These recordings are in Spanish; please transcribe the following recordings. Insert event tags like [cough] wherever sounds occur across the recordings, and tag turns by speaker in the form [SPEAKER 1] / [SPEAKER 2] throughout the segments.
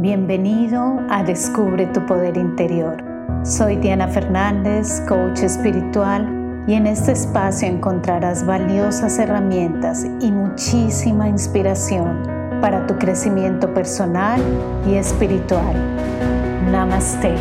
[SPEAKER 1] Bienvenido a Descubre tu Poder Interior. Soy Diana Fernández, coach espiritual, y en este espacio encontrarás valiosas herramientas y muchísima inspiración para tu crecimiento personal y espiritual. Namaste.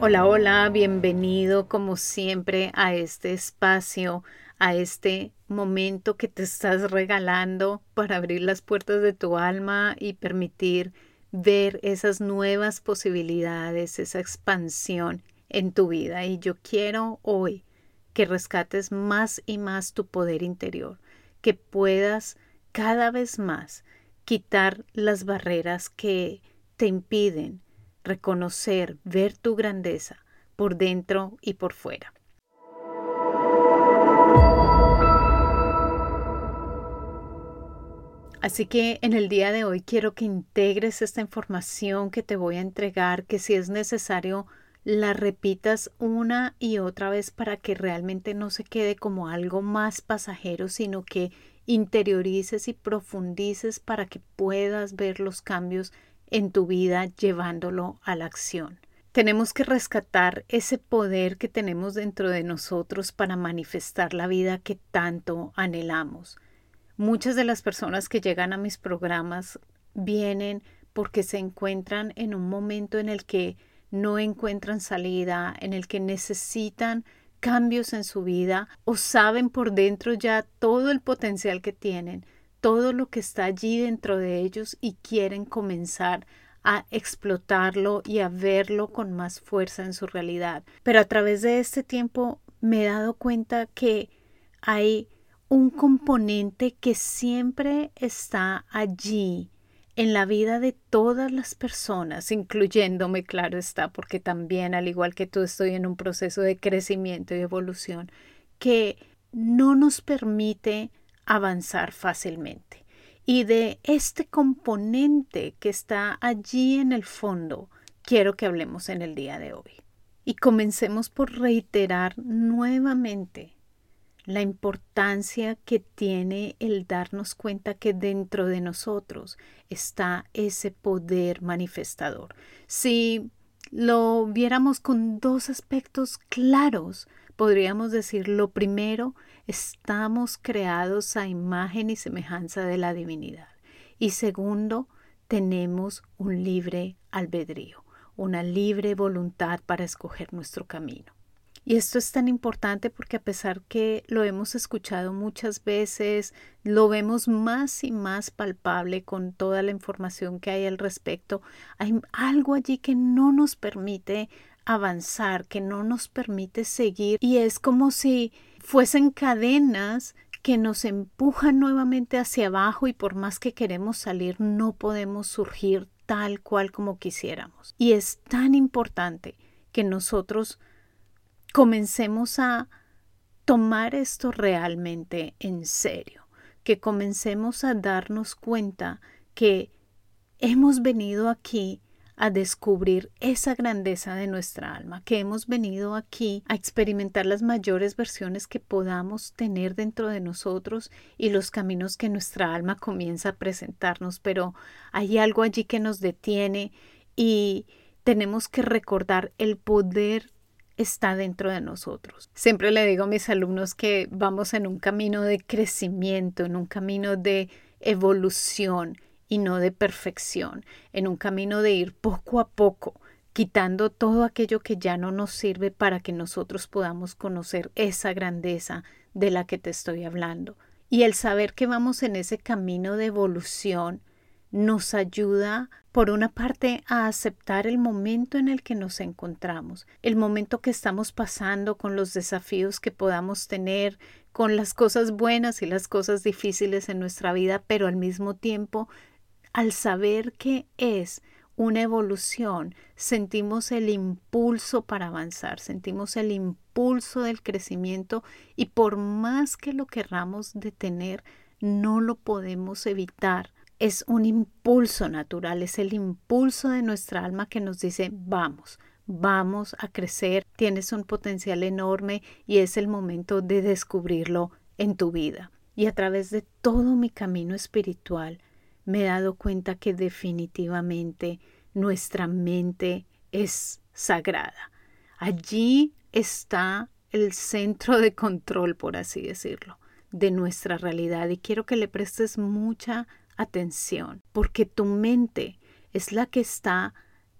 [SPEAKER 2] Hola, hola, bienvenido como siempre a este espacio a este momento que te estás regalando para abrir las puertas de tu alma y permitir ver esas nuevas posibilidades, esa expansión en tu vida. Y yo quiero hoy que rescates más y más tu poder interior, que puedas cada vez más quitar las barreras que te impiden reconocer, ver tu grandeza por dentro y por fuera. Así que en el día de hoy quiero que integres esta información que te voy a entregar, que si es necesario la repitas una y otra vez para que realmente no se quede como algo más pasajero, sino que interiorices y profundices para que puedas ver los cambios en tu vida llevándolo a la acción. Tenemos que rescatar ese poder que tenemos dentro de nosotros para manifestar la vida que tanto anhelamos. Muchas de las personas que llegan a mis programas vienen porque se encuentran en un momento en el que no encuentran salida, en el que necesitan cambios en su vida o saben por dentro ya todo el potencial que tienen, todo lo que está allí dentro de ellos y quieren comenzar a explotarlo y a verlo con más fuerza en su realidad. Pero a través de este tiempo me he dado cuenta que hay un componente que siempre está allí en la vida de todas las personas, incluyéndome, claro está, porque también, al igual que tú, estoy en un proceso de crecimiento y evolución que no nos permite avanzar fácilmente. Y de este componente que está allí en el fondo, quiero que hablemos en el día de hoy. Y comencemos por reiterar nuevamente la importancia que tiene el darnos cuenta que dentro de nosotros está ese poder manifestador. Si lo viéramos con dos aspectos claros, podríamos decir, lo primero, estamos creados a imagen y semejanza de la divinidad. Y segundo, tenemos un libre albedrío, una libre voluntad para escoger nuestro camino. Y esto es tan importante porque a pesar que lo hemos escuchado muchas veces, lo vemos más y más palpable con toda la información que hay al respecto, hay algo allí que no nos permite avanzar, que no nos permite seguir y es como si fuesen cadenas que nos empujan nuevamente hacia abajo y por más que queremos salir no podemos surgir tal cual como quisiéramos. Y es tan importante que nosotros comencemos a tomar esto realmente en serio, que comencemos a darnos cuenta que hemos venido aquí a descubrir esa grandeza de nuestra alma, que hemos venido aquí a experimentar las mayores versiones que podamos tener dentro de nosotros y los caminos que nuestra alma comienza a presentarnos, pero hay algo allí que nos detiene y tenemos que recordar el poder está dentro de nosotros. Siempre le digo a mis alumnos que vamos en un camino de crecimiento, en un camino de evolución y no de perfección, en un camino de ir poco a poco, quitando todo aquello que ya no nos sirve para que nosotros podamos conocer esa grandeza de la que te estoy hablando. Y el saber que vamos en ese camino de evolución nos ayuda por una parte, a aceptar el momento en el que nos encontramos, el momento que estamos pasando con los desafíos que podamos tener, con las cosas buenas y las cosas difíciles en nuestra vida, pero al mismo tiempo, al saber que es una evolución, sentimos el impulso para avanzar, sentimos el impulso del crecimiento y por más que lo querramos detener, no lo podemos evitar es un impulso natural, es el impulso de nuestra alma que nos dice vamos, vamos a crecer, tienes un potencial enorme y es el momento de descubrirlo en tu vida. y a través de todo mi camino espiritual me he dado cuenta que definitivamente nuestra mente es sagrada. Allí está el centro de control, por así decirlo, de nuestra realidad y quiero que le prestes mucha atención porque tu mente es la que está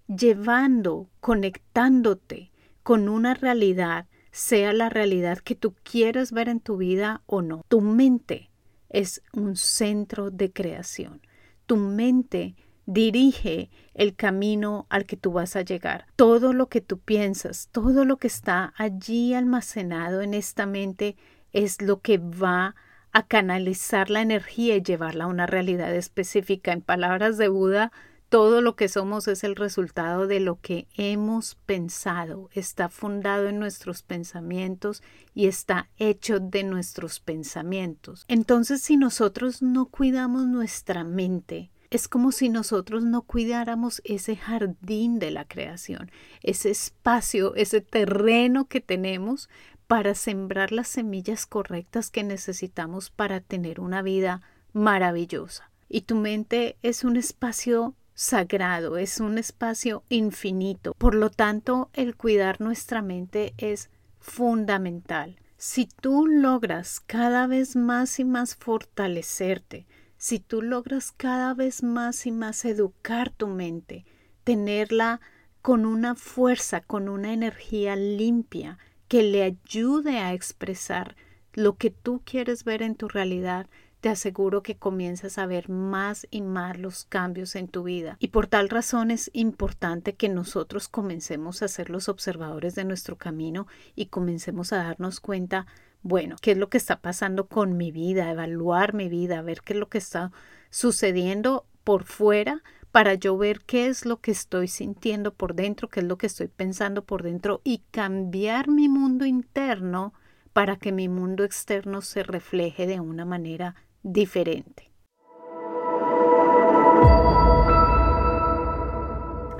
[SPEAKER 2] llevando, conectándote con una realidad, sea la realidad que tú quieras ver en tu vida o no. Tu mente es un centro de creación. Tu mente dirige el camino al que tú vas a llegar. Todo lo que tú piensas, todo lo que está allí almacenado en esta mente es lo que va a canalizar la energía y llevarla a una realidad específica. En palabras de Buda, todo lo que somos es el resultado de lo que hemos pensado, está fundado en nuestros pensamientos y está hecho de nuestros pensamientos. Entonces, si nosotros no cuidamos nuestra mente, es como si nosotros no cuidáramos ese jardín de la creación, ese espacio, ese terreno que tenemos para sembrar las semillas correctas que necesitamos para tener una vida maravillosa. Y tu mente es un espacio sagrado, es un espacio infinito. Por lo tanto, el cuidar nuestra mente es fundamental. Si tú logras cada vez más y más fortalecerte, si tú logras cada vez más y más educar tu mente, tenerla con una fuerza, con una energía limpia que le ayude a expresar lo que tú quieres ver en tu realidad, te aseguro que comienzas a ver más y más los cambios en tu vida. Y por tal razón es importante que nosotros comencemos a ser los observadores de nuestro camino y comencemos a darnos cuenta, bueno, qué es lo que está pasando con mi vida, evaluar mi vida, ver qué es lo que está sucediendo por fuera para yo ver qué es lo que estoy sintiendo por dentro, qué es lo que estoy pensando por dentro y cambiar mi mundo interno para que mi mundo externo se refleje de una manera diferente.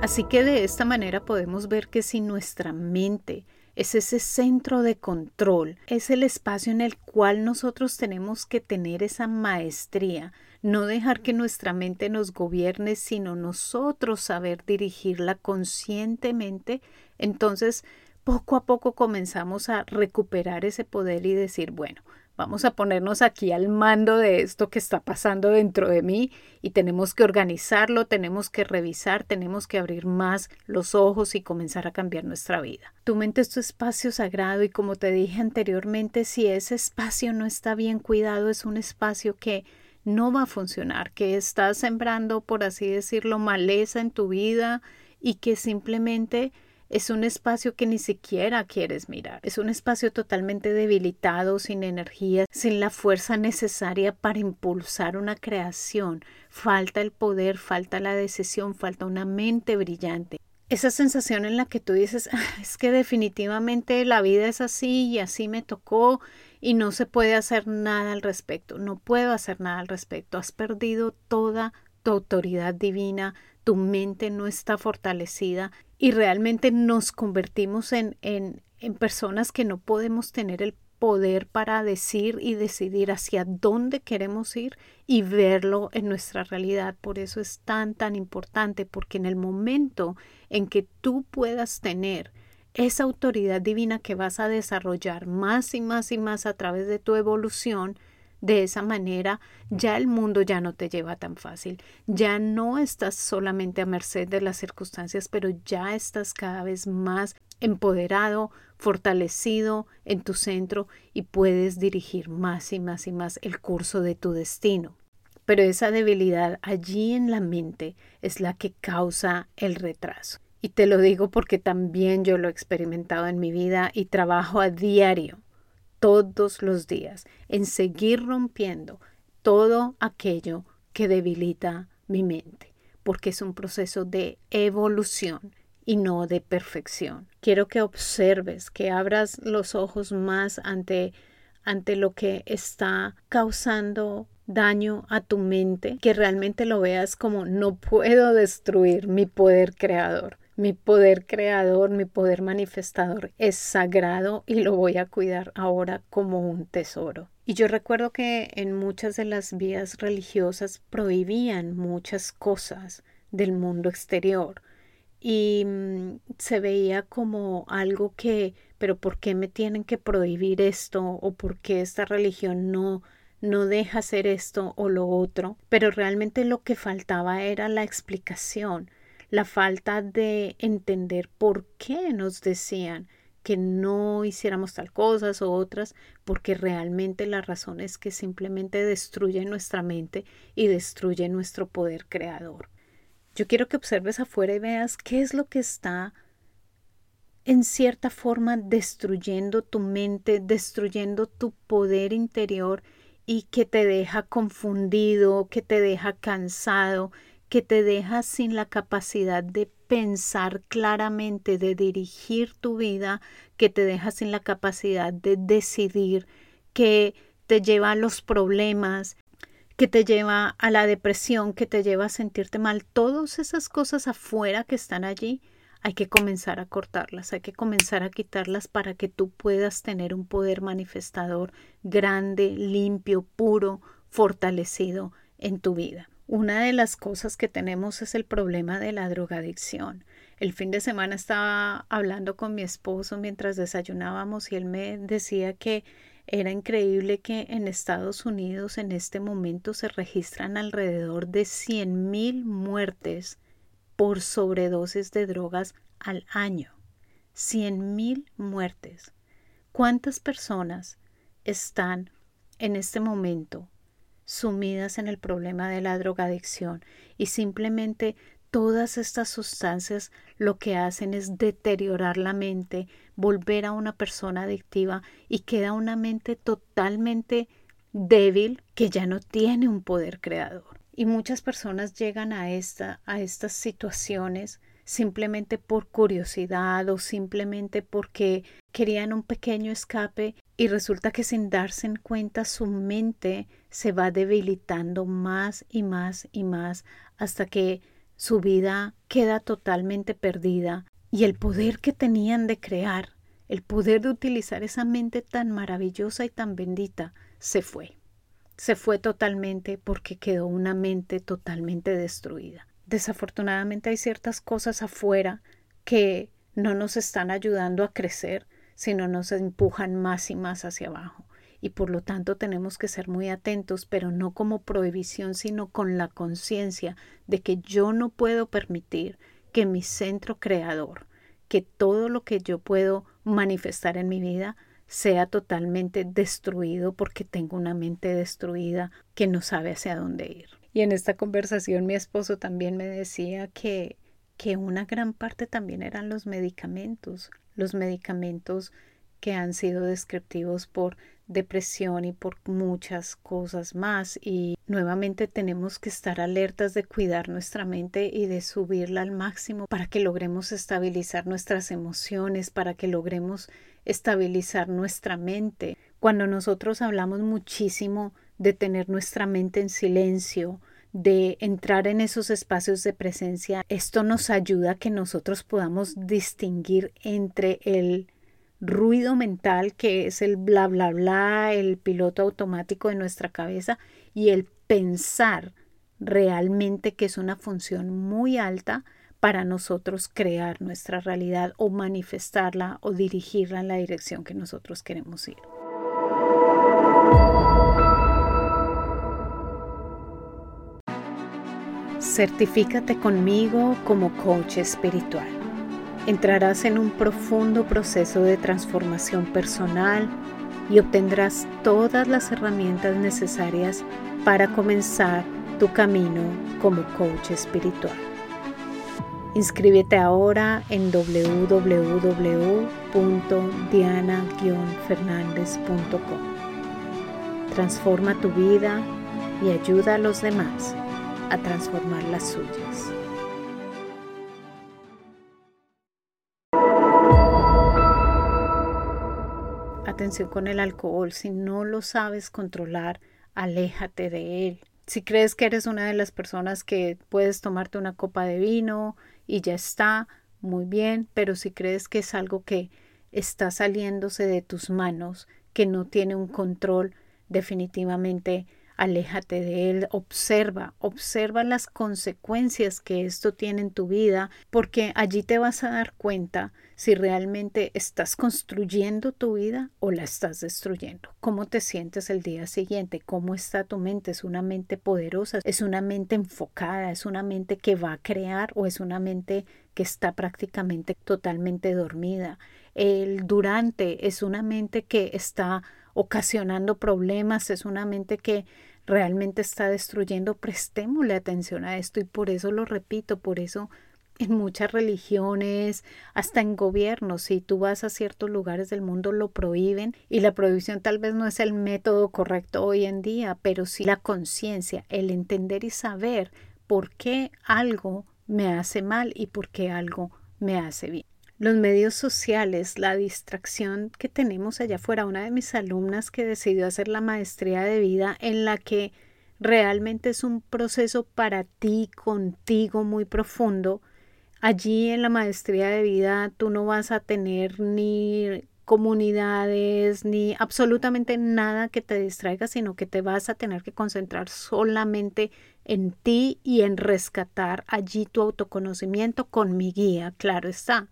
[SPEAKER 2] Así que de esta manera podemos ver que si nuestra mente es ese centro de control, es el espacio en el cual nosotros tenemos que tener esa maestría, no dejar que nuestra mente nos gobierne, sino nosotros saber dirigirla conscientemente, entonces poco a poco comenzamos a recuperar ese poder y decir, bueno, Vamos a ponernos aquí al mando de esto que está pasando dentro de mí y tenemos que organizarlo, tenemos que revisar, tenemos que abrir más los ojos y comenzar a cambiar nuestra vida. Tu mente es tu espacio sagrado y como te dije anteriormente, si ese espacio no está bien cuidado, es un espacio que no va a funcionar, que estás sembrando, por así decirlo, maleza en tu vida y que simplemente es un espacio que ni siquiera quieres mirar. Es un espacio totalmente debilitado, sin energía, sin la fuerza necesaria para impulsar una creación. Falta el poder, falta la decisión, falta una mente brillante. Esa sensación en la que tú dices, ah, es que definitivamente la vida es así y así me tocó y no se puede hacer nada al respecto. No puedo hacer nada al respecto. Has perdido toda tu autoridad divina, tu mente no está fortalecida y realmente nos convertimos en, en, en personas que no podemos tener el poder para decir y decidir hacia dónde queremos ir y verlo en nuestra realidad. Por eso es tan, tan importante, porque en el momento en que tú puedas tener esa autoridad divina que vas a desarrollar más y más y más a través de tu evolución, de esa manera, ya el mundo ya no te lleva tan fácil, ya no estás solamente a merced de las circunstancias, pero ya estás cada vez más empoderado, fortalecido en tu centro y puedes dirigir más y más y más el curso de tu destino. Pero esa debilidad allí en la mente es la que causa el retraso. Y te lo digo porque también yo lo he experimentado en mi vida y trabajo a diario todos los días en seguir rompiendo todo aquello que debilita mi mente, porque es un proceso de evolución y no de perfección. Quiero que observes, que abras los ojos más ante ante lo que está causando daño a tu mente, que realmente lo veas como no puedo destruir mi poder creador. Mi poder creador, mi poder manifestador es sagrado y lo voy a cuidar ahora como un tesoro. Y yo recuerdo que en muchas de las vías religiosas prohibían muchas cosas del mundo exterior y mm, se veía como algo que, pero ¿por qué me tienen que prohibir esto? ¿O por qué esta religión no, no deja hacer esto o lo otro? Pero realmente lo que faltaba era la explicación, la falta de entender por qué nos decían que no hiciéramos tal cosas o otras, porque realmente la razón es que simplemente destruye nuestra mente y destruye nuestro poder creador. Yo quiero que observes afuera y veas qué es lo que está en cierta forma destruyendo tu mente, destruyendo tu poder interior y que te deja confundido, que te deja cansado, que te deja sin la capacidad de pensar claramente, de dirigir tu vida, que te deja sin la capacidad de decidir, que te lleva a los problemas, que te lleva a la depresión, que te lleva a sentirte mal. Todas esas cosas afuera que están allí, hay que comenzar a cortarlas, hay que comenzar a quitarlas para que tú puedas tener un poder manifestador grande, limpio, puro, fortalecido en tu vida. Una de las cosas que tenemos es el problema de la drogadicción. El fin de semana estaba hablando con mi esposo mientras desayunábamos y él me decía que era increíble que en Estados Unidos en este momento se registran alrededor de 100.000 muertes por sobredosis de drogas al año. 100.000 muertes. ¿Cuántas personas están en este momento sumidas en el problema de la drogadicción y simplemente todas estas sustancias lo que hacen es deteriorar la mente, volver a una persona adictiva y queda una mente totalmente débil que ya no tiene un poder creador. Y muchas personas llegan a, esta, a estas situaciones simplemente por curiosidad o simplemente porque querían un pequeño escape y resulta que sin darse en cuenta su mente se va debilitando más y más y más hasta que su vida queda totalmente perdida y el poder que tenían de crear, el poder de utilizar esa mente tan maravillosa y tan bendita, se fue. Se fue totalmente porque quedó una mente totalmente destruida. Desafortunadamente hay ciertas cosas afuera que no nos están ayudando a crecer, sino nos empujan más y más hacia abajo. Y por lo tanto tenemos que ser muy atentos, pero no como prohibición, sino con la conciencia de que yo no puedo permitir que mi centro creador, que todo lo que yo puedo manifestar en mi vida, sea totalmente destruido porque tengo una mente destruida que no sabe hacia dónde ir. Y en esta conversación mi esposo también me decía que, que una gran parte también eran los medicamentos, los medicamentos que han sido descriptivos por depresión y por muchas cosas más y nuevamente tenemos que estar alertas de cuidar nuestra mente y de subirla al máximo para que logremos estabilizar nuestras emociones, para que logremos estabilizar nuestra mente. Cuando nosotros hablamos muchísimo de tener nuestra mente en silencio, de entrar en esos espacios de presencia, esto nos ayuda a que nosotros podamos distinguir entre el ruido mental que es el bla bla bla, el piloto automático de nuestra cabeza y el pensar realmente que es una función muy alta para nosotros crear nuestra realidad o manifestarla o dirigirla en la dirección que nosotros queremos ir. Certifícate conmigo como coach espiritual. Entrarás en un profundo proceso de transformación personal y obtendrás todas las herramientas necesarias para comenzar tu camino como coach espiritual. Inscríbete ahora en www.diana-fernandez.com. Transforma tu vida y ayuda a los demás a transformar las suyas. Con el alcohol, si no lo sabes controlar, aléjate de él. Si crees que eres una de las personas que puedes tomarte una copa de vino y ya está, muy bien, pero si crees que es algo que está saliéndose de tus manos, que no tiene un control, definitivamente aléjate de él, observa, observa las consecuencias que esto tiene en tu vida, porque allí te vas a dar cuenta si realmente estás construyendo tu vida o la estás destruyendo. ¿Cómo te sientes el día siguiente? ¿Cómo está tu mente? ¿Es una mente poderosa? ¿Es una mente enfocada? ¿Es una mente que va a crear o es una mente que está prácticamente totalmente dormida? El durante es una mente que está ocasionando problemas, es una mente que realmente está destruyendo, prestémosle atención a esto y por eso lo repito, por eso en muchas religiones, hasta en gobiernos, si tú vas a ciertos lugares del mundo lo prohíben y la prohibición tal vez no es el método correcto hoy en día, pero sí la conciencia, el entender y saber por qué algo me hace mal y por qué algo me hace bien los medios sociales, la distracción que tenemos allá afuera. Una de mis alumnas que decidió hacer la maestría de vida en la que realmente es un proceso para ti, contigo, muy profundo. Allí en la maestría de vida tú no vas a tener ni comunidades ni absolutamente nada que te distraiga, sino que te vas a tener que concentrar solamente en ti y en rescatar allí tu autoconocimiento con mi guía, claro está.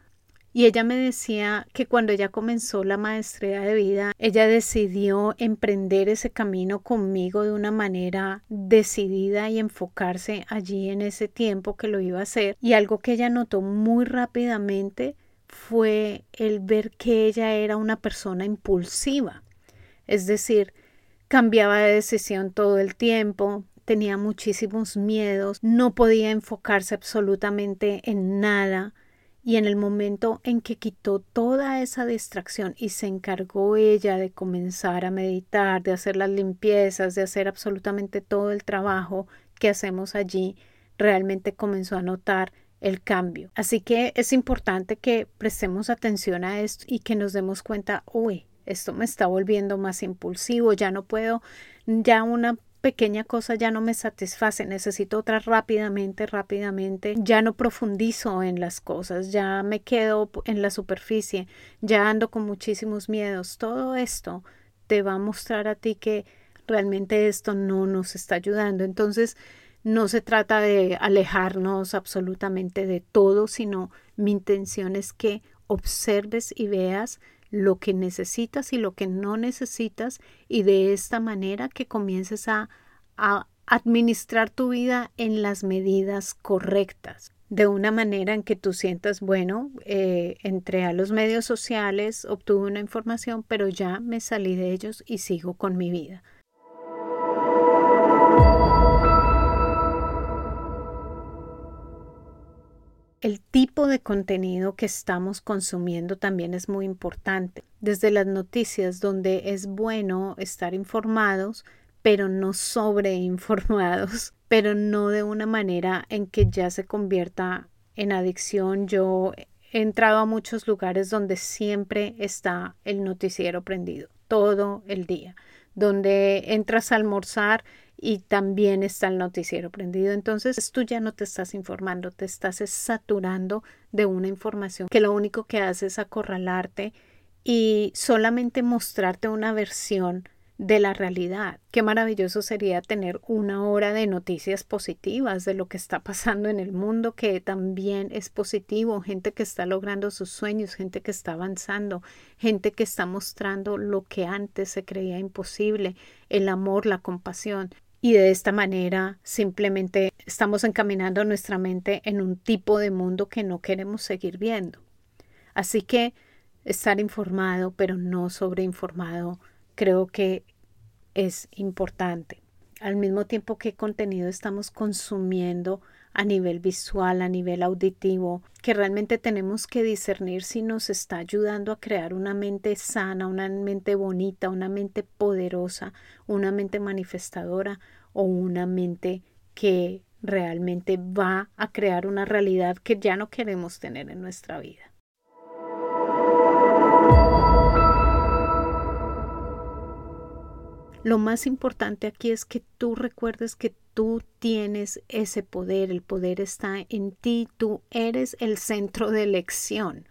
[SPEAKER 2] Y ella me decía que cuando ella comenzó la maestría de vida, ella decidió emprender ese camino conmigo de una manera decidida y enfocarse allí en ese tiempo que lo iba a hacer. Y algo que ella notó muy rápidamente fue el ver que ella era una persona impulsiva. Es decir, cambiaba de decisión todo el tiempo, tenía muchísimos miedos, no podía enfocarse absolutamente en nada y en el momento en que quitó toda esa distracción y se encargó ella de comenzar a meditar, de hacer las limpiezas, de hacer absolutamente todo el trabajo que hacemos allí, realmente comenzó a notar el cambio. Así que es importante que prestemos atención a esto y que nos demos cuenta, uy, esto me está volviendo más impulsivo, ya no puedo, ya una pequeña cosa ya no me satisface, necesito otra rápidamente, rápidamente, ya no profundizo en las cosas, ya me quedo en la superficie, ya ando con muchísimos miedos. Todo esto te va a mostrar a ti que realmente esto no nos está ayudando. Entonces, no se trata de alejarnos absolutamente de todo, sino mi intención es que observes y veas lo que necesitas y lo que no necesitas y de esta manera que comiences a, administrar tu vida en las medidas correctas de una manera en que tú sientas, bueno, eh, entré a los medios sociales, obtuve una información, pero ya me salí de ellos y sigo con mi vida. El tipo de contenido que estamos consumiendo también es muy importante. Desde las noticias, donde es bueno estar informados, pero no sobreinformados, [laughs] pero no de una manera en que ya se convierta en adicción. Yo he entrado a muchos lugares donde siempre está el noticiero prendido, todo el día, donde entras a almorzar y también está el noticiero prendido. Entonces tú ya no te estás informando, te estás saturando de una información que lo único que hace es acorralarte y solamente mostrarte una versión de la realidad. Qué maravilloso sería tener una hora de noticias positivas de lo que está pasando en el mundo, que también es positivo, gente que está logrando sus sueños, gente que está avanzando, gente que está mostrando lo que antes se creía imposible, el amor, la compasión y de esta manera simplemente estamos encaminando nuestra mente en un tipo de mundo que no queremos seguir viendo. Así que estar informado pero no sobreinformado creo que es importante. Al mismo tiempo que contenido estamos consumiendo a nivel visual, a nivel auditivo, que realmente tenemos que discernir si nos está ayudando a crear una mente sana, una mente bonita, una mente poderosa, una mente manifestadora o una mente que realmente va a crear una realidad que ya no queremos tener en nuestra vida. Lo más importante aquí es que tú recuerdes que tú tienes ese poder, el poder está en ti, tú eres el centro de elección.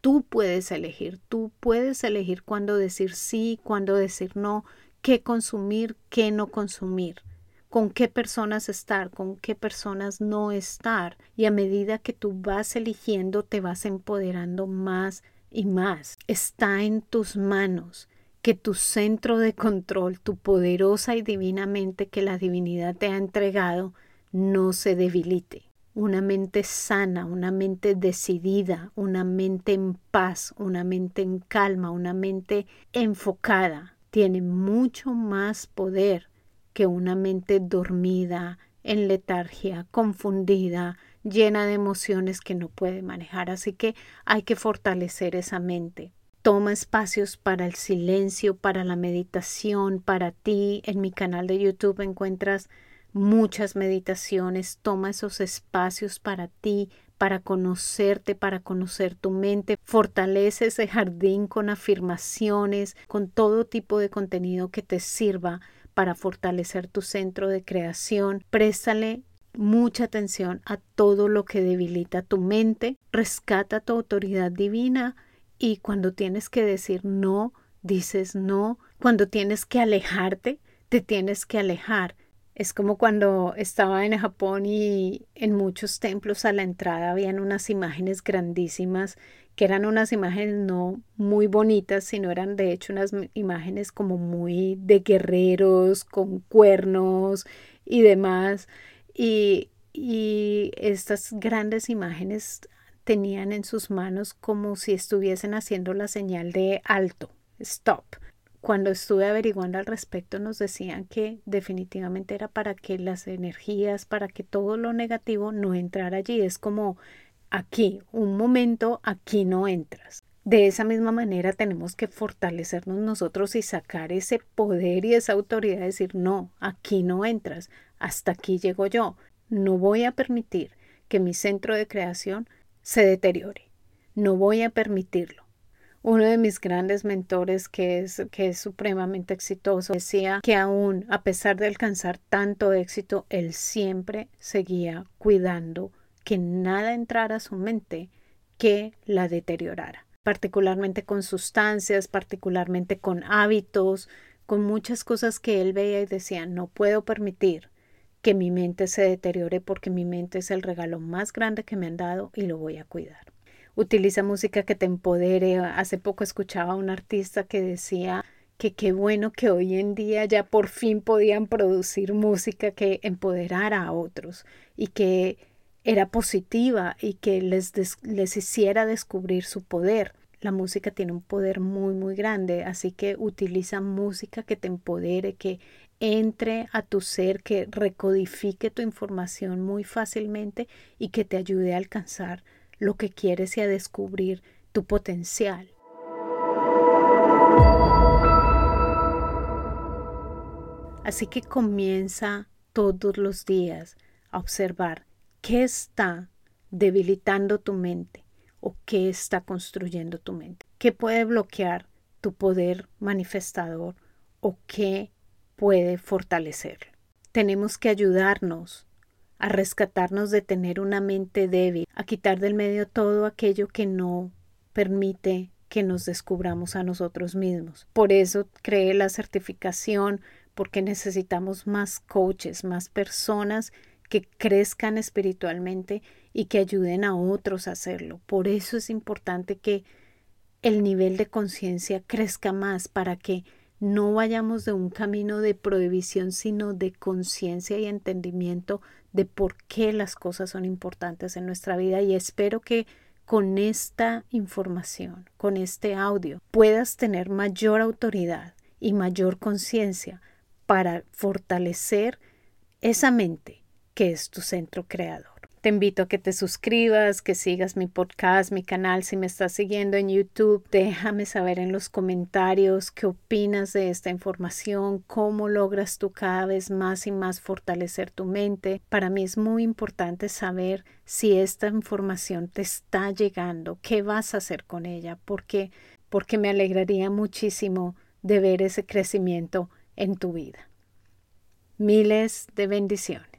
[SPEAKER 2] Tú puedes elegir, tú puedes elegir cuándo decir sí, cuándo decir no, qué consumir, qué no consumir, con qué personas estar, con qué personas no estar. Y a medida que tú vas eligiendo, te vas empoderando más y más. Está en tus manos que tu centro de control, tu poderosa y divinamente que la divinidad te ha entregado, no se debilite. Una mente sana, una mente decidida, una mente en paz, una mente en calma, una mente enfocada, tiene mucho más poder que una mente dormida, en letargia, confundida, llena de emociones que no puede manejar. Así que hay que fortalecer esa mente. Toma espacios para el silencio, para la meditación, para ti. En mi canal de YouTube encuentras muchas meditaciones. Toma esos espacios para ti, para conocerte, para conocer tu mente. Fortalece ese jardín con afirmaciones, con todo tipo de contenido que te sirva para fortalecer tu centro de creación. Préstale mucha atención a todo lo que debilita tu mente. Rescata tu autoridad divina y cuando tienes que decir no, dices no. Cuando tienes que alejarte, te tienes que alejar. Es como cuando estaba en Japón y en muchos templos a la entrada habían unas imágenes grandísimas que eran unas imágenes no muy bonitas, sino eran de hecho unas imágenes como muy de guerreros con cuernos y demás. Y, y estas grandes imágenes tenían en sus manos como si estuviesen haciendo la señal de alto, stop cuando estuve averiguando al respecto nos decían que definitivamente era para que las energías, para que todo lo negativo no entrara allí. Es como aquí, un momento, aquí no entras. De esa misma manera tenemos que fortalecernos nosotros y sacar ese poder y esa autoridad de decir, no, aquí no entras, hasta aquí llego yo. No voy a permitir que mi centro de creación se deteriore. No voy a permitirlo uno de mis grandes mentores, que es, que es supremamente exitoso, decía que aún a pesar de alcanzar tanto éxito, él siempre seguía cuidando que nada entrara a su mente que la deteriorara, particularmente con sustancias, particularmente con hábitos, con muchas cosas que él veía y decía, no puedo permitir que mi mente se deteriore porque mi mente es el regalo más grande que me han dado y lo voy a cuidar utiliza música que te empodere. Hace poco escuchaba a un artista que decía que qué bueno que hoy en día ya por fin podían producir música que empoderara a otros y que era positiva y que les, les hiciera descubrir su poder. La música tiene un poder muy, muy grande, así que utiliza música que te empodere, que entre a tu ser, que recodifique tu información muy fácilmente y que te ayude a alcanzar lo que quieres y a descubrir tu potencial. Así que comienza todos los días a observar qué está debilitando tu mente o qué está construyendo tu mente, qué puede bloquear tu poder manifestador o qué puede fortalecerlo. Tenemos que ayudarnos a rescatarnos de tener una mente débil, a quitar del medio todo aquello que no permite que nos descubramos a nosotros mismos. Por eso creé la certificación, porque necesitamos más coaches, más personas que crezcan espiritualmente y que ayuden a otros a hacerlo. Por eso es importante que el nivel de conciencia crezca más para que no vayamos de un camino de prohibición, sino de conciencia y entendimiento de por qué las cosas son importantes en nuestra vida y espero que con esta información, con este audio, puedas tener mayor autoridad y mayor conciencia para fortalecer esa mente que es tu centro creador. Te invito a que te suscribas, que sigas mi podcast, mi canal. Si me estás siguiendo en YouTube, déjame saber en los comentarios qué opinas de esta información, cómo logras tú cada vez más y más fortalecer tu mente. Para mí es muy importante saber si esta información te está llegando, qué vas a hacer con ella, porque porque me alegraría muchísimo de ver ese crecimiento en tu vida. Miles de bendiciones.